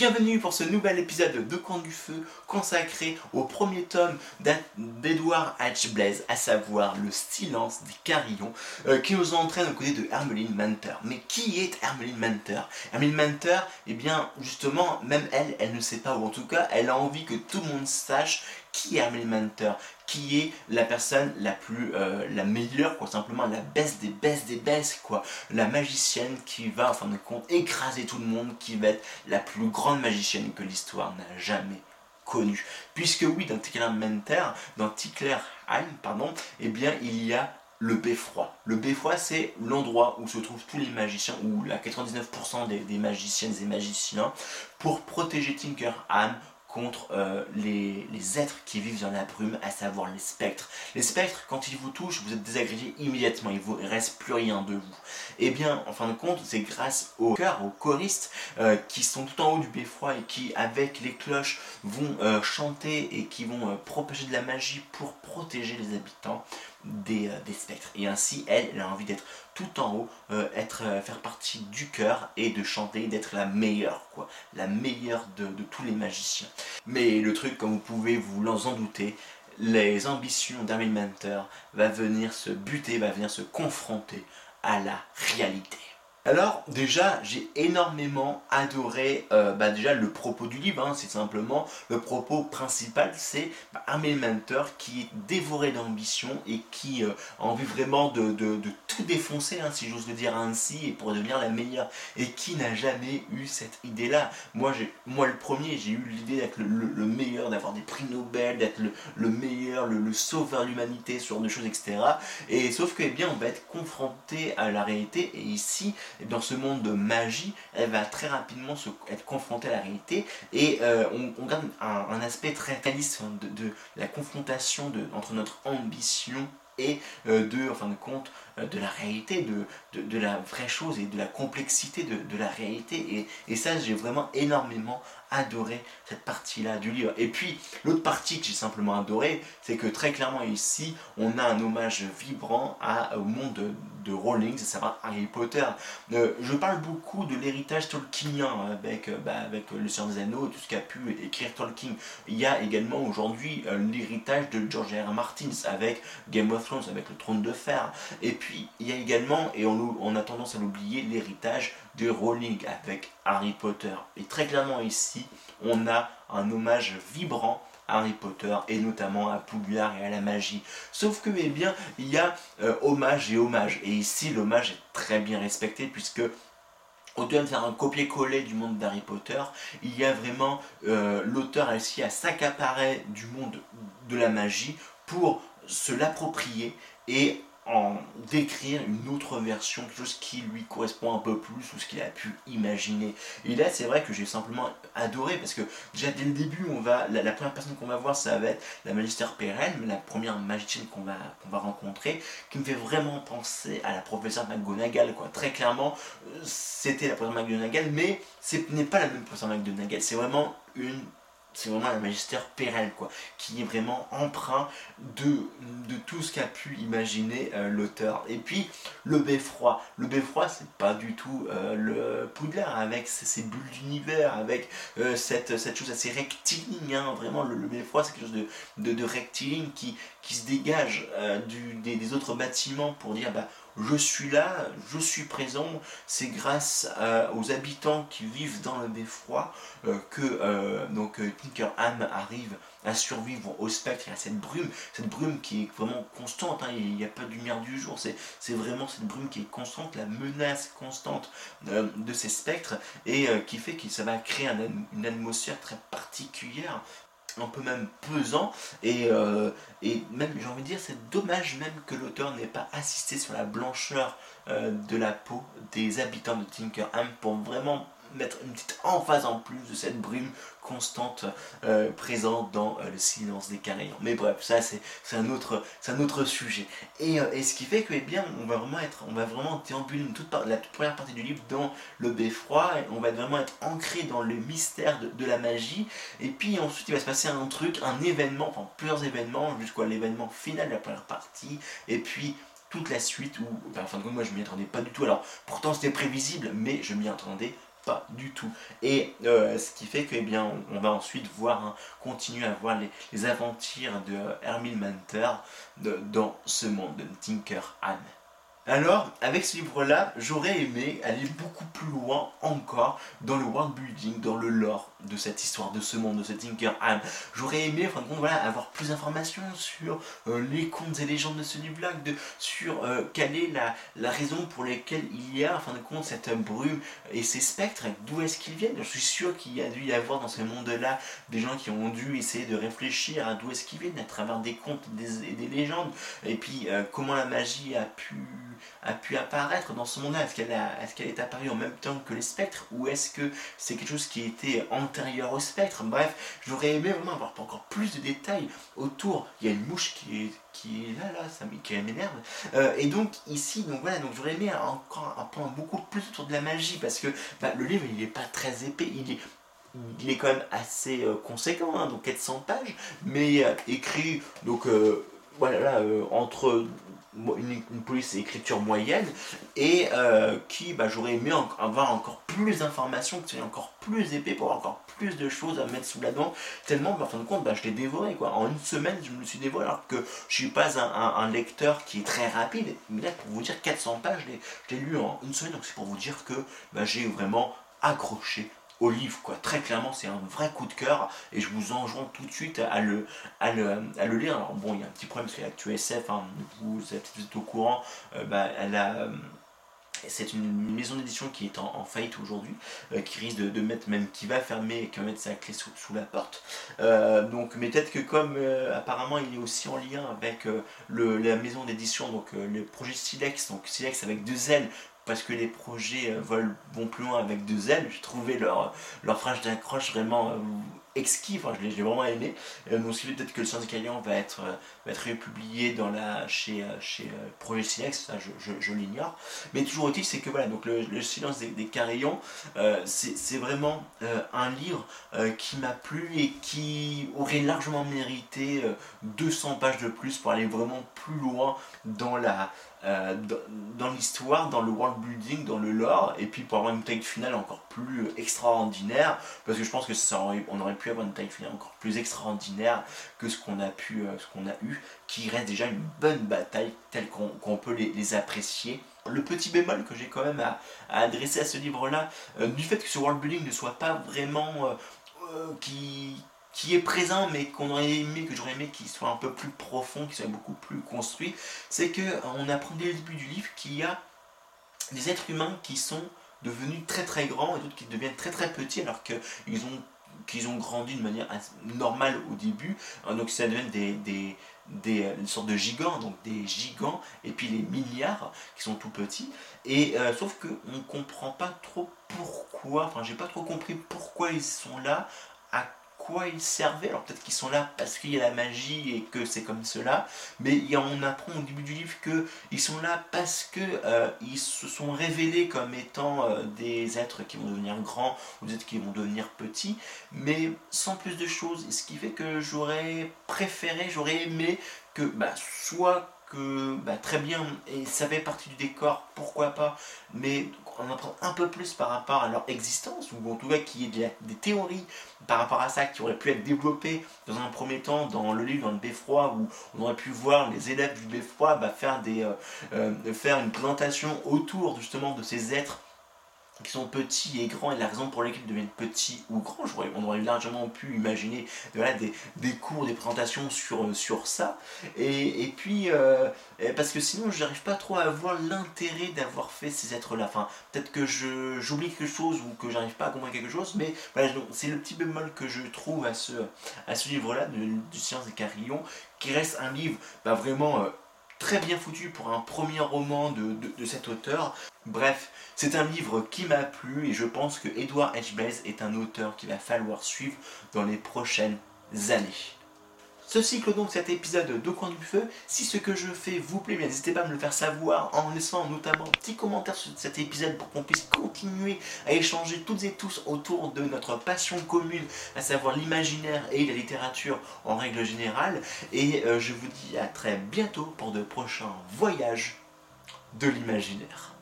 Bienvenue pour ce nouvel épisode de Camp du Feu consacré au premier tome d'Edward H. Blaise, à savoir Le silence des carillons, euh, qui nous entraîne aux côtés de Hermeline Manter. Mais qui est Hermeline Manter? Hermeline Manter, eh bien, justement, même elle, elle ne sait pas, ou en tout cas, elle a envie que tout le monde sache qui est Hermeline Manter qui est la personne la plus euh, la meilleure quoi simplement la baisse des baisses des baisses quoi la magicienne qui va en fin de compte écraser tout le monde qui va être la plus grande magicienne que l'histoire n'a jamais connue puisque oui dans Tickler dans Ticklerheim pardon eh bien il y a le beffroi. Le beffroi, c'est l'endroit où se trouvent tous les magiciens, ou la 99% des, des magiciennes et magiciens, pour protéger Tinkerham contre euh, les, êtres qui vivent dans la brume, à savoir les spectres. Les spectres, quand ils vous touchent, vous êtes désagrégé immédiatement, il vous reste plus rien de vous. Eh bien, en fin de compte, c'est grâce aux chœurs, aux choristes, euh, qui sont tout en haut du beffroi et qui, avec les cloches, vont euh, chanter et qui vont propager de la magie pour protéger les habitants des, des spectres. Et ainsi, elle, elle a envie d'être tout en haut, euh, être, euh, faire partie du cœur et de chanter, d'être la meilleure, quoi. La meilleure de, tous les magiciens. Mais le truc, comme vous pouvez vous en douter, les ambitions d'Armin Mentor va venir se buter, va venir se confronter à la réalité. Alors déjà, j'ai énormément adoré euh, bah, déjà le propos du livre. Hein. c'est simplement le propos principal, c'est bah, un mentor qui est dévoré d'ambition et qui euh, a envie vraiment de, tout défoncer, hein, si j'ose le dire ainsi, et pour devenir la meilleure. Et qui n'a jamais eu cette idée-là moi, moi, le premier, j'ai eu l'idée d'être le, meilleur, d'avoir des prix Nobel, d'être le, meilleur, le, sauveur de l'humanité, ce genre de choses, etc. Et sauf que, eh bien, on va être confronté à la réalité. Et ici, dans ce monde de magie, elle va très rapidement se, être confrontée à la réalité. Et euh, on, garde un, aspect très réaliste de, la confrontation entre notre ambition et euh, de, en fin de compte, de la réalité, de, de, la vraie chose et de la complexité de, la réalité. Et, et ça, j'ai vraiment énormément adoré cette partie-là du livre. Et puis, l'autre partie que j'ai simplement adoré, c'est que très clairement ici, on a un hommage vibrant au monde de, de Rowling, à savoir Harry Potter. Euh, je parle beaucoup de l'héritage tolkienien avec, euh, bah, avec Le Seigneur des Anneaux tout ce qu'a pu écrire Tolkien. Il y a également aujourd'hui l'héritage de George R. R. Martin avec Game of Thrones, avec le trône de fer. Et puis, il y a également, et on, a tendance à l'oublier, l'héritage de Rowling avec Harry Potter. Et très clairement ici, on a un hommage vibrant à Harry Potter et notamment à Poudlard et à la magie. Sauf que, eh bien, il y a euh, hommage et hommage. Et ici, l'hommage est très bien respecté puisque au-delà de faire un copier-coller du monde d'Harry Potter, il y a vraiment euh, l'auteur a à s'accaparer du monde de la magie pour se l'approprier et en d'écrire une autre version, quelque chose qui lui correspond un peu plus ou ce qu'il a pu imaginer. Et là, c'est vrai que j'ai simplement adoré parce que déjà dès le début, on va, la, première personne qu'on va voir, ça va être la magistère pérenne, la première magicienne qu'on va, rencontrer, qui me fait vraiment penser à la professeure McGonagall. Quoi. Très clairement, euh, c'était la professeure McGonagall, mais ce n'est pas la même professeure McGonagall, c'est vraiment une c'est vraiment un magistère pérenne, quoi, qui est vraiment emprunt de, de tout ce qu'a pu imaginer euh, l'auteur. Et puis, le beffroi. Le beffroi, c'est pas du tout euh, le Poudlard, avec ses, bulles d'univers, avec euh, cette, chose assez rectiligne, hein. vraiment, le, beffroi, c'est quelque chose de, rectiligne qui, se dégage des, des, autres bâtiments pour dire, bah, je suis là, je suis présent, c'est grâce euh, aux habitants qui vivent dans le beffroi euh, que euh, Tinkerham arrive à survivre au spectre à cette brume, cette brume qui est vraiment constante, hein, il n'y a pas de lumière du jour, c'est vraiment cette brume qui est constante, la menace constante de ces spectres et qui fait que ça va créer une atmosphère très particulière un peu même pesant. Et, euh, et même j'ai envie de dire c'est dommage même que l'auteur n'ait pas assisté sur la blancheur euh, de la peau des habitants de Tinkerham pour vraiment mettre une petite emphase en plus de cette brume constante euh, présente dans euh, le silence des carillons. Mais bref, ça c'est un autre un autre sujet. Et, euh, et, ce qui fait que eh bien on va vraiment être on va vraiment déambuler toute la toute première partie du livre dans le beffroi on va vraiment être ancré dans le mystère de, la magie. Et puis ensuite il va se passer un truc, un événement, enfin plusieurs événements jusqu'à l'événement final de la première partie. Et puis toute la suite où, enfin, fin de compte, moi je m'y attendais pas du tout. Alors pourtant c'était prévisible, mais je m'y attendais pas du tout. Et euh, ce qui fait que eh on, va ensuite voir, hein, continuer à voir les, aventures de Hermine Manter dans ce monde de Tinker Anne. Alors, avec ce livre-là, j'aurais aimé aller beaucoup plus loin encore dans le world building, dans le lore de cette histoire, de ce monde, de ce Tinkerham. J'aurais aimé, en fin de compte, voilà, avoir plus d'informations sur euh, les contes et légendes de ce livre-là, sur euh, quelle est la, la, raison pour laquelle il y a, en fin de compte, cette brume et ces spectres, d'où est-ce qu'ils viennent? Je suis sûr qu'il y a dû y avoir dans ce monde-là des gens qui ont dû essayer de réfléchir à d'où est-ce qu'ils viennent, à travers des contes et des, légendes, et puis euh, comment la magie a pu a pu apparaître dans ce monde-là? Est-ce qu'elle est, est apparue en même temps que les spectres? Ou est-ce que c'est quelque chose qui était au spectre Bref, j'aurais aimé vraiment avoir encore plus de détails autour. Il y a une mouche qui est, qui là, là, ça m'énerve. Euh, et donc ici, donc voilà, donc j'aurais aimé encore un point beaucoup plus autour de la magie parce que bah, le livre il n'est pas très épais, il est il quand même assez euh, conséquent, hein, donc 400 pages, mais euh, écrit donc voilà entre une, police écriture moyenne et euh, qui bah, j'aurais aimé avoir encore plus d'informations, que c'est encore plus épais pour avoir encore plus de choses à mettre sous la dent, tellement bah, en fin de compte bah, je l'ai dévoré quoi. En une semaine je me suis dévoré alors que je suis pas un, lecteur qui est très rapide, mais là pour vous dire 400 pages je l'ai lu en une semaine donc c'est pour vous dire que bah, j'ai vraiment accroché livre, quoi. Très clairement, c'est un vrai coup de cœur et je vous enjoins tout de suite à le, à le, à le lire. Alors bon, il y a un petit problème parce qu'avec SF, hein, vous, êtes, au courant, euh, bah, elle a... Euh, c'est une maison d'édition qui est en, faillite aujourd'hui, euh, qui risque de, mettre même qui va fermer et qui va mettre sa clé sous, la porte. donc, mais peut-être que comme apparemment il est aussi en lien avec le, la maison d'édition, donc le projet Silex, donc Silex avec deux L, parce que les projets euh, volent, vont plus loin avec deux ailes. J'ai trouvé leur, leur phrase d'accroche vraiment euh, exquis, enfin, je l'ai vraiment aimé. Euh, donc, peut-être que le Science Calian va être, va être republié dans la, chez, chez Projet Silex, ça je, l'ignore. Mais toujours est c'est que voilà, donc le, Silence des, des Carillons, c'est vraiment un livre qui m'a plu et qui aurait largement mérité 200 pages de plus pour aller vraiment plus loin dans la, euh, dans, l'histoire, dans le world building, dans le lore, et puis pour avoir une taille finale encore plus extraordinaire, parce que je pense que ça aurait, on aurait pu avoir une taille finale encore plus extraordinaire que ce qu'on a pu, euh, ce qu'on a eu, qui reste déjà une bonne bataille telle qu'on peut les, apprécier. Le petit bémol que j'ai quand même à, adresser à ce livre-là, euh, du fait que ce world building ne soit pas vraiment qui, qui est présent mais qu'on aurait aimé, que j'aurais aimé qu'il soit un peu plus profond, qu'il soit beaucoup plus construit, c'est que euh, on apprend dès le début du livre qu'il y a des êtres humains qui sont devenus très très grands et d'autres qui deviennent très très petits alors qu'ils ont qu'ils ont grandi de manière normale au début, hein, donc ça devient des, des, des euh, une sorte de gigants, donc des gigants, et puis les milliards qui sont tout petits, et euh, sauf qu'on ne comprend pas trop pourquoi, enfin j'ai pas trop compris pourquoi ils sont là, à ils servaient. Alors peut-être qu'ils sont là parce qu'il y a la magie et que c'est comme cela, mais on apprend au début du livre qu'ils sont là parce que euh, ils se sont révélés comme étant euh, des êtres qui vont devenir grands ou des êtres qui vont devenir petits, mais sans plus de choses. ce qui fait que j'aurais préféré, j'aurais aimé que bah, soit bah, très bien, et ça fait partie du décor, pourquoi pas, mais on apprend un peu plus par rapport à leur existence, ou en tout cas qu'il y ait des, théories par rapport à ça qui auraient pu être développées dans un premier temps dans le livre, dans le beffroi, où on aurait pu voir les élèves du beffroi bah, faire, des, euh, euh, faire une présentation autour justement de ces êtres qui sont petits et grands et la raison pour laquelle ils deviennent petits ou grands. On aurait largement pu imaginer des, cours, des présentations sur, sur ça. Et, puis, euh, parce que sinon, je n'arrive pas trop à voir l'intérêt d'avoir fait ces êtres-là. Peut-être que j'oublie quelque chose ou que j'arrive pas à comprendre quelque chose, mais voilà, c'est le petit bémol que je trouve à ce, à ce livre-là, du Science des Carillons, qui reste un livre bah, vraiment... Euh, très bien foutu pour un premier roman de, cet auteur. Bref, c'est un livre qui m'a plu et je pense que Edward H. Blaze est un auteur qu'il va falloir suivre dans les prochaines années. Ce cycle donc cet épisode de Coin du Feu. Si ce que je fais vous plaît, n'hésitez pas à me le faire savoir en laissant notamment un petit commentaire sur cet épisode pour qu'on puisse continuer à échanger toutes et tous autour de notre passion commune, à savoir l'imaginaire et la littérature en règle générale. Et euh, je vous dis à très bientôt pour de prochains voyages de l'imaginaire.